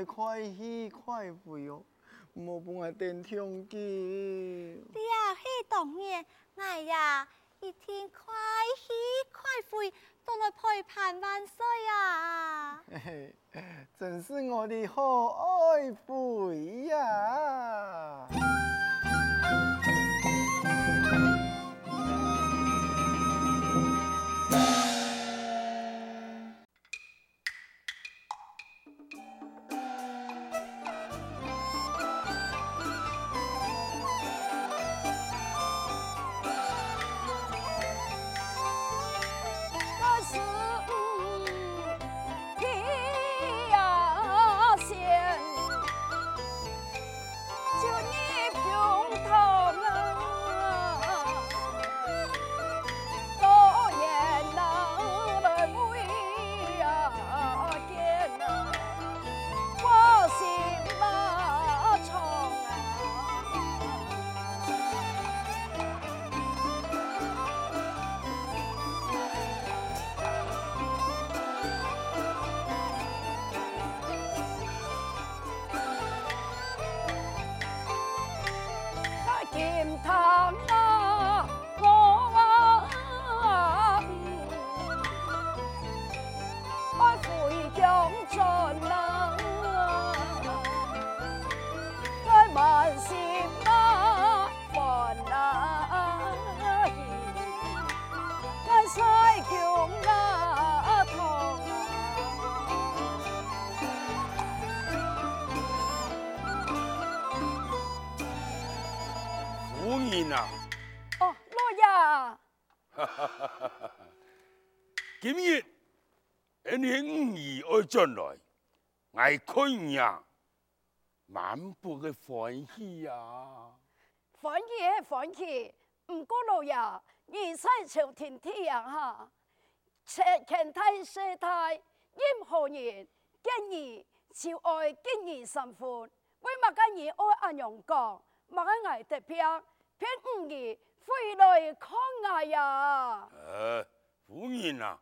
我老你讲哦，你一定爱快喜快肥哦，莫帮我等痛经。你呀，嘿，当然，哎呀，一天快喜快肥，都来陪伴万岁啊！嘿嘿，真是我的好爱妃呀！今日俺哋五姨爱进来，爱看呀，满腹嘅欢喜呀。欢喜系欢喜，唔过老爷，二世朝天天阳哈，前前太世太任何人见你就爱见你生活，为乜嘅你爱阿娘讲，乜嘅爱得平？偏五姨回来看我呀！呃，夫人啊，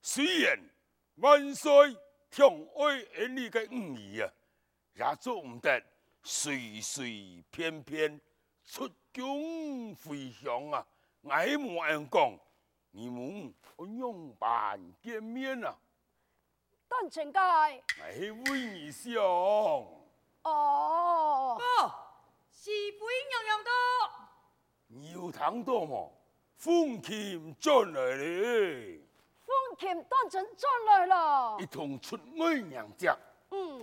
虽然万岁疼爱俺哋嘅五姨啊，也做唔得随随便便出宫回乡啊！爱冇人讲，你们用办见面啊？当真嘅？我系为你想。哦。不，是妃娘娘到。有听到吗？风琴转来了。风琴当真转来了。一同出门迎接。嗯。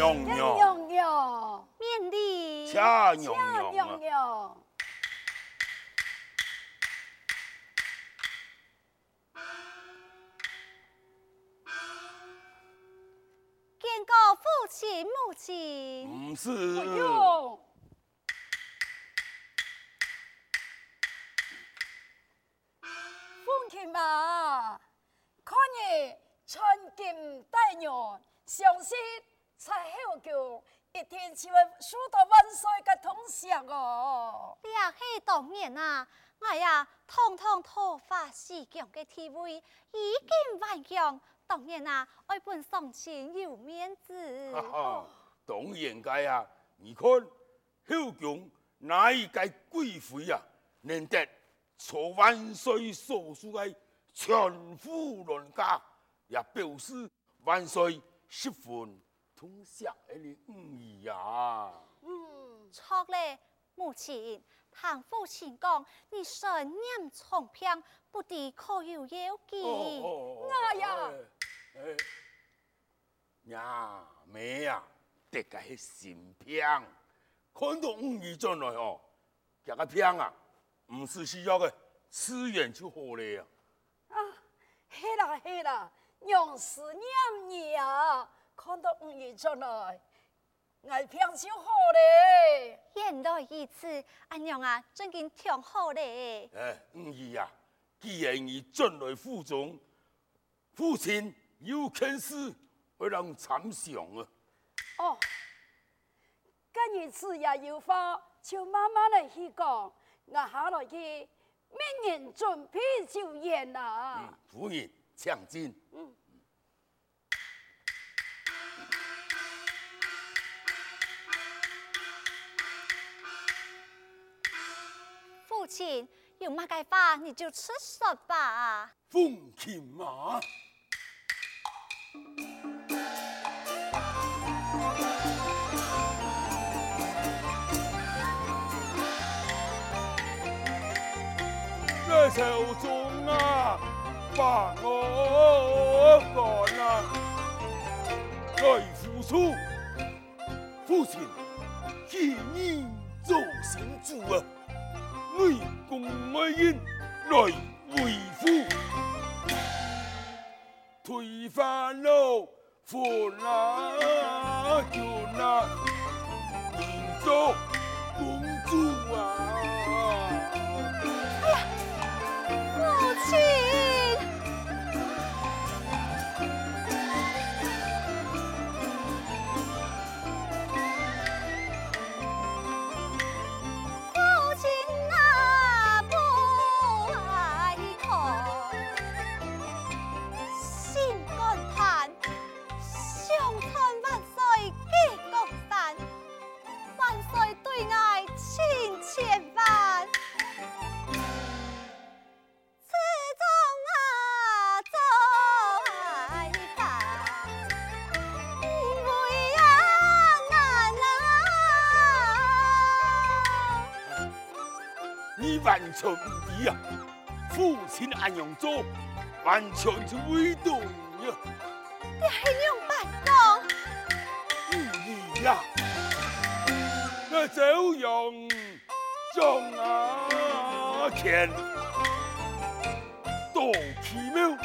娘娘，免礼。恰娘娘。见过父亲母亲。不用。风琴啊，看你穿金戴玉，相信。才好叫一天就会数到万岁个通宵哦！你啊，系当然啊，我呀，堂堂讨伐西疆嘅体位已经顽强，当然啊，爱本丧亲有面子。哈哈，当然该啊！你看，后宫哪一个贵妃啊，能得坐万岁所属嘅全副銮驾，也表示万岁十分。通祥你五姨呀！嗯，错嘞，母亲，唐父亲讲，你身染重病，不敌可有要紧。我呀，娘妹呀，得个是心病，看到五姨进来哦，这个病啊，唔是需要的，自然就好了呀。啊，黑啦黑啦，用思念你啊！看到五姨出来，我偏就好嘞。原来如此，阿娘啊，真经挺好嘞。哎，五姨呀，既然你进来府中，父亲有件事会让参详啊。哦，今日子也有话，就慢慢来去讲。我下来去，明年准备就业啦。嗯，夫人，请进。嗯。父亲，有嘛个话你就直说吧。风琴嘛。在手中啊，把我赶啊，来付出，父亲，来为夫，推翻了父老全唔！父亲安样做，完全就违背呀！你系用办公？唔易呀！我就用张阿干多奇妙，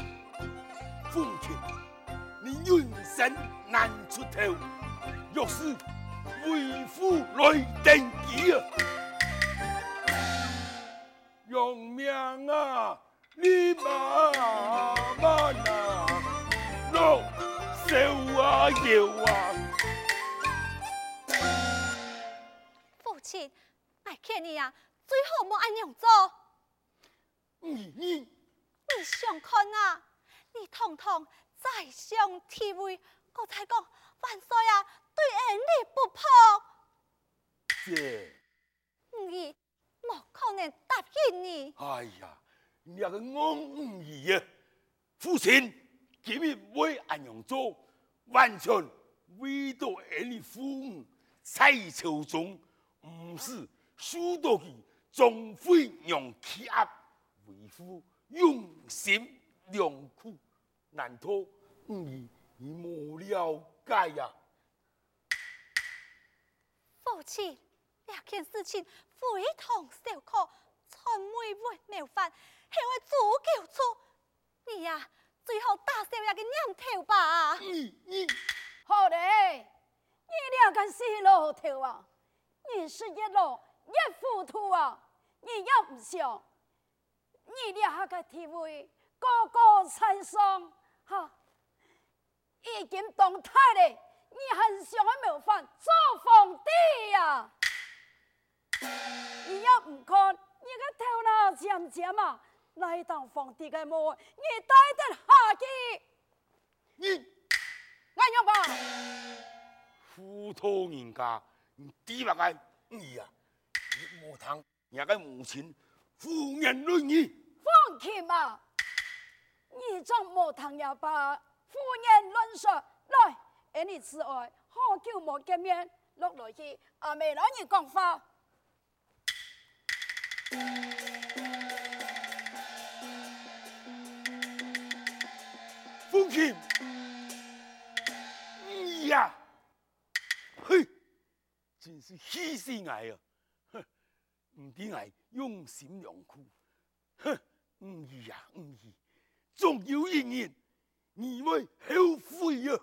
父亲你运生难出头，若是父亲，我劝你啊，最好莫按样做。你你你想看啊？你堂堂宰相地位，我才讲万岁啊，对儿女不薄。姐，你。莫可能答应你。哎呀，你个戆五姨啊！父亲今日为安阳做，完全为到儿女父母在朝中，唔是受到佢总会让欺压，为父用心良苦，难道五姨你冇了解呀？父亲。两件事情非同小可，从未为谋反，系为足够错。你呀、啊，最后打消一个念头吧。你你好嘞，你两个死老头啊，你是一老一糊涂啊！你要不想，你两个地位高高在上，哈，已经动态嘞，你还想要谋反做皇帝呀、啊？你要不看，你个头脑尖尖啊！来当皇帝的魔，你带得下去？你，俺要吧？糊涂人家，你低白个你呀！你莫谈，人家母亲胡言乱语。放弃嘛！你将莫谈呀吧？胡言乱说，来，而你此外好久没见面，落来去阿妹老你讲话。父亲，你呀，嘿，真是喜死我爱哼！唔知爱用心良苦，哼，唔易呀，唔易，总有一年你会后悔呀、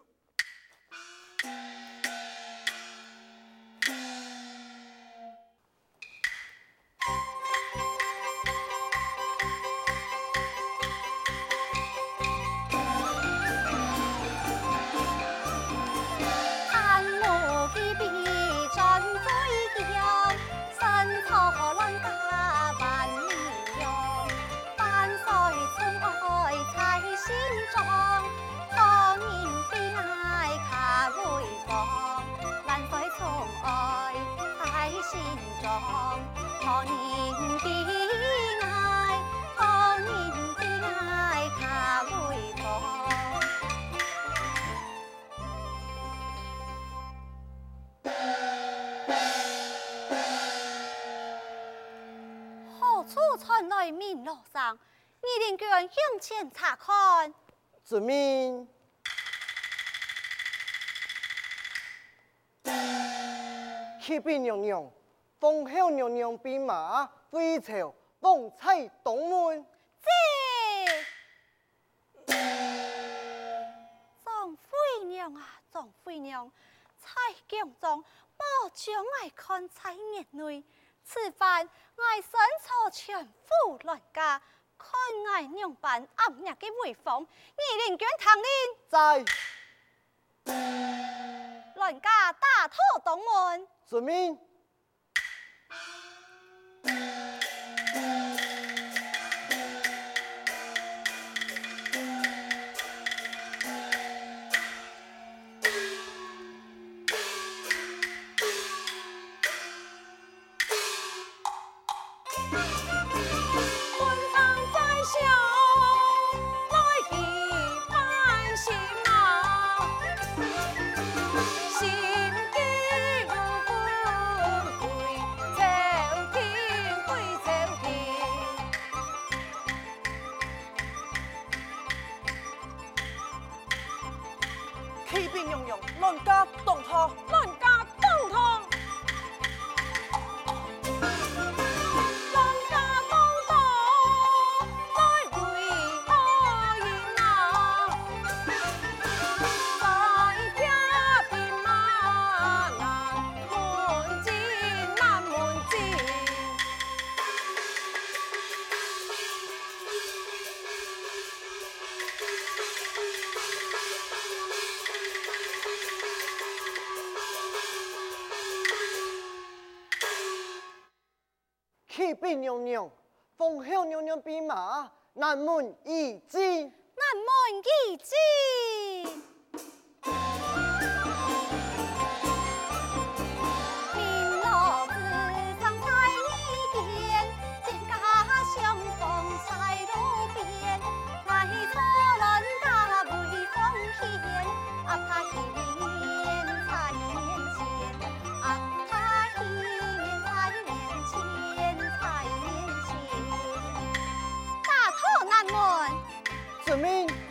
啊。面路上，二连拳向前查看。遵命。启禀娘娘，奉候娘娘兵马回朝，奉差东门。这，张飞娘啊，张飞娘，蔡京中，莫将爱看在眼内。此番我身处全府乱家，看我娘伴暗日的威风，二邻卷唐人在。乱家大妥东门。遵命。娘娘，奉候娘娘兵马，南门已进。南门已进。启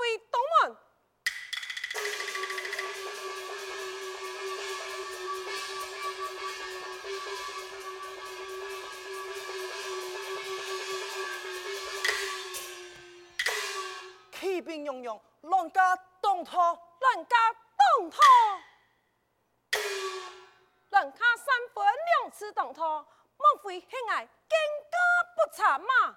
大飞东门。骑兵用用，让家动土，让家动土。人家三分两次动土，莫非喜爱更加不差嘛？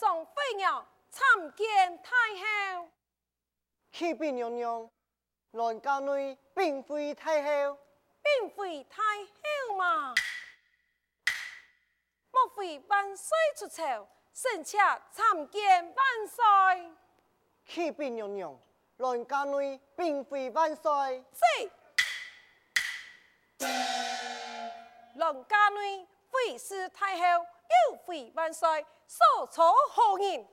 马来。启禀娘娘，乱家女并非太后，并非太后嘛？莫非万岁出朝，臣妾参见万岁。启禀娘娘，乱家女并非万岁。是。乱家女非是太后，又非万岁，所措何人？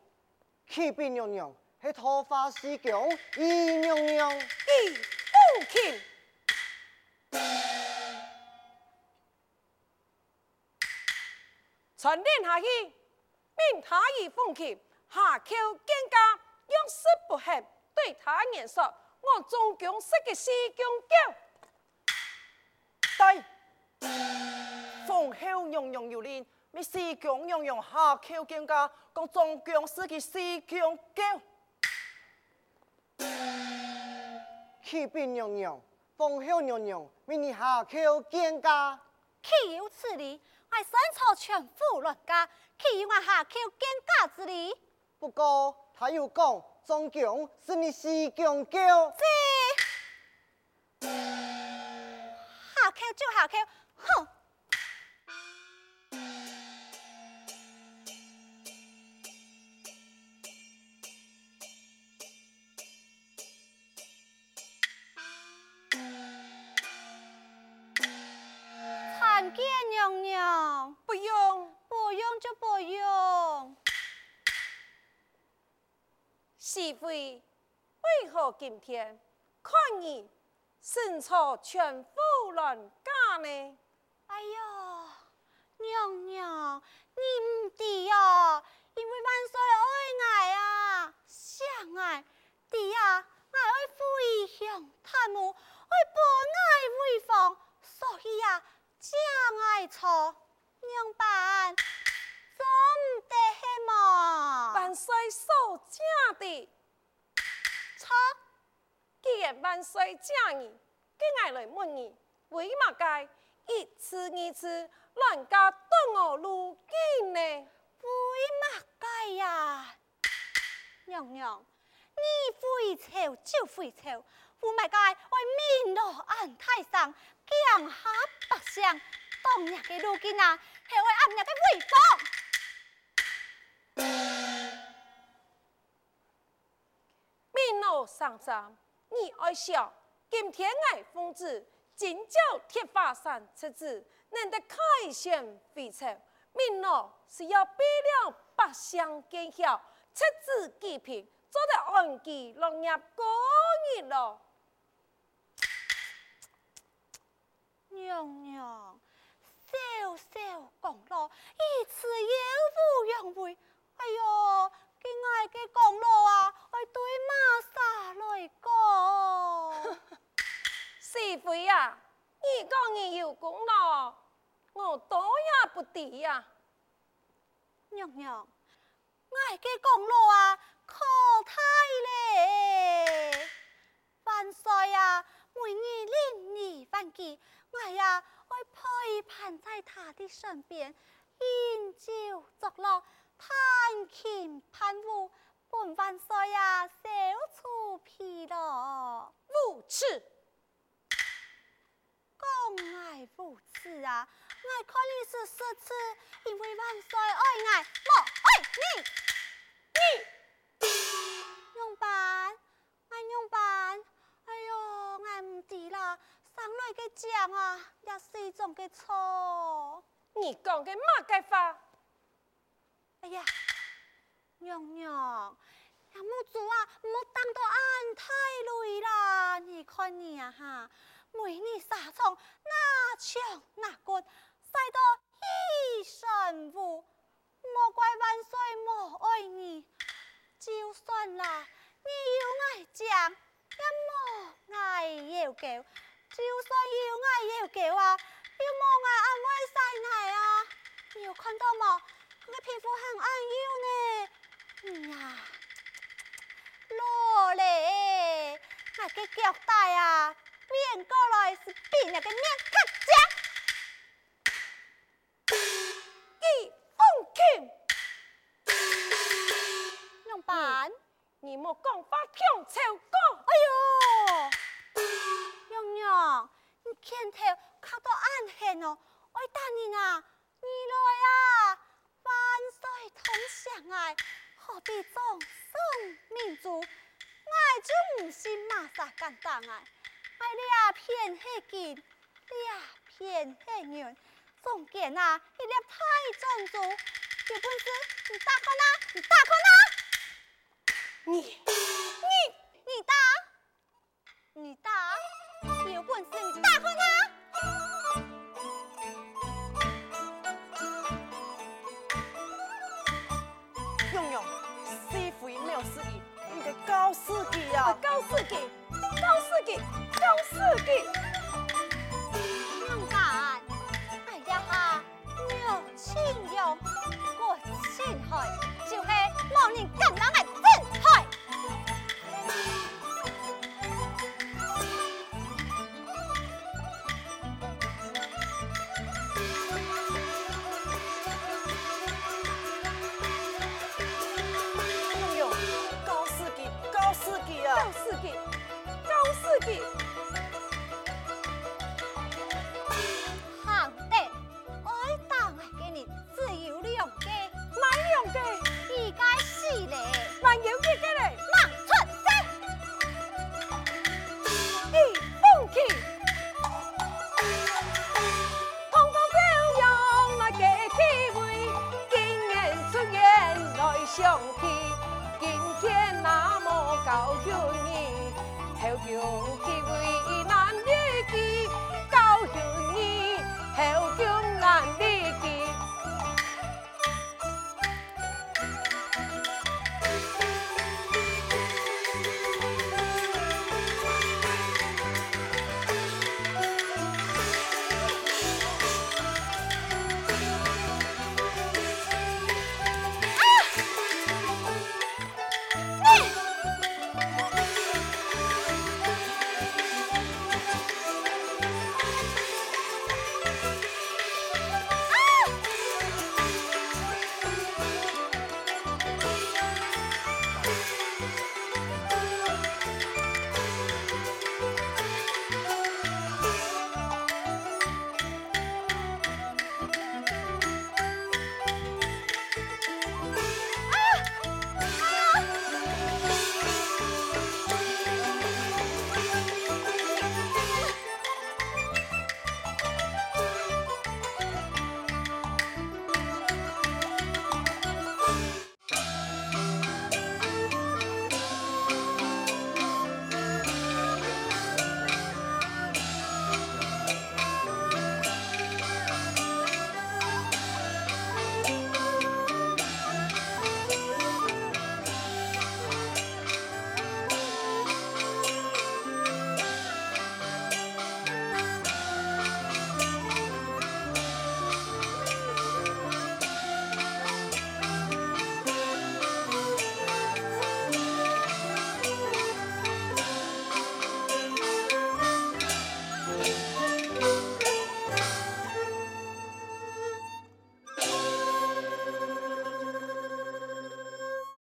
启禀娘娘。是桃花四强，姨娘娘，姨母亲。传令下去，命他以奉钦，下诏蒹葭，永世不恨。对他言说：我中将失个西宫狗。对，奉后娘娘有令，命西宫娘娘下诏蒹葭，讲中宫失个西宫狗。启禀娘娘，风向娘娘，命你下诏蒹葭。岂有此理！我身处全副乱家，岂有我下诏蒹葭之理？不过他又讲，中宫是你西宫狗。是。下诏就下诏，哼！熹妃为何今天看你身处全府乱家呢？哎呦，娘娘，你唔知啊，因为万岁爱爱啊，相爱，弟啊，爱爱飞翔探母，爱博爱威风，所以啊，将爱错娘办。万岁所讲的错，万岁讲你，今爱来问你，为嘛该一次二次乱家对我路径呢？为嘛该呀？娘娘，你回朝就回朝，为嘛该为民劳安泰上，降下百姓，当日的路径啊，系为暗日的威风。民劳上涨，你爱笑。今天爱奉旨，金角铁华山出旨，能得开县回朝。民劳是要为了百姓见孝，出自济贫，做得安居乐业过日咯。娘娘，小小功劳，一次有负养哎呦，今爱嘅功劳啊，爱对妈撒来讲。熹妃啊，你讲你有功劳，我多也不敌呀、啊。娘娘，爱嘅功劳啊，可太嘞！万岁啊，每日令你反击，我呀会陪伴在他的身边，饮酒作乐。弹琴伴舞，本万岁呀，消除疲劳。无耻！讲爱无耻啊！爱看你是奢侈，因为万岁爱爱，莫爱你。你用办？爱用办？哎呦，爱唔知啦！上来个讲啊，也是一种个错。你讲个乜个话？哎呀，娘娘，杨母主啊，莫当到俺太累啦！你看你啊哈，每日杀虫，哪枪哪棍，晒到一身污。莫怪万岁莫爱你，就算啦，你有爱讲，也莫爱要求，就算有爱要求啊，又莫爱安慰晒奶啊！你有看到吗？我的皮肤很暗幽呢，嗯呀，老嘞，那个脚带啊，变过来是比那个面更僵。一封信，用板？你莫讲话强超过。哎呦，娘娘，你前头看到暗黑哦，我等你啊，你来啊！同相爱，何必葬送民族？爱就唔是马啥简单啊！爱俩片黑金，俩片黑银，中间啊一粒太珍珠，有本事你打开哪？你打开哪？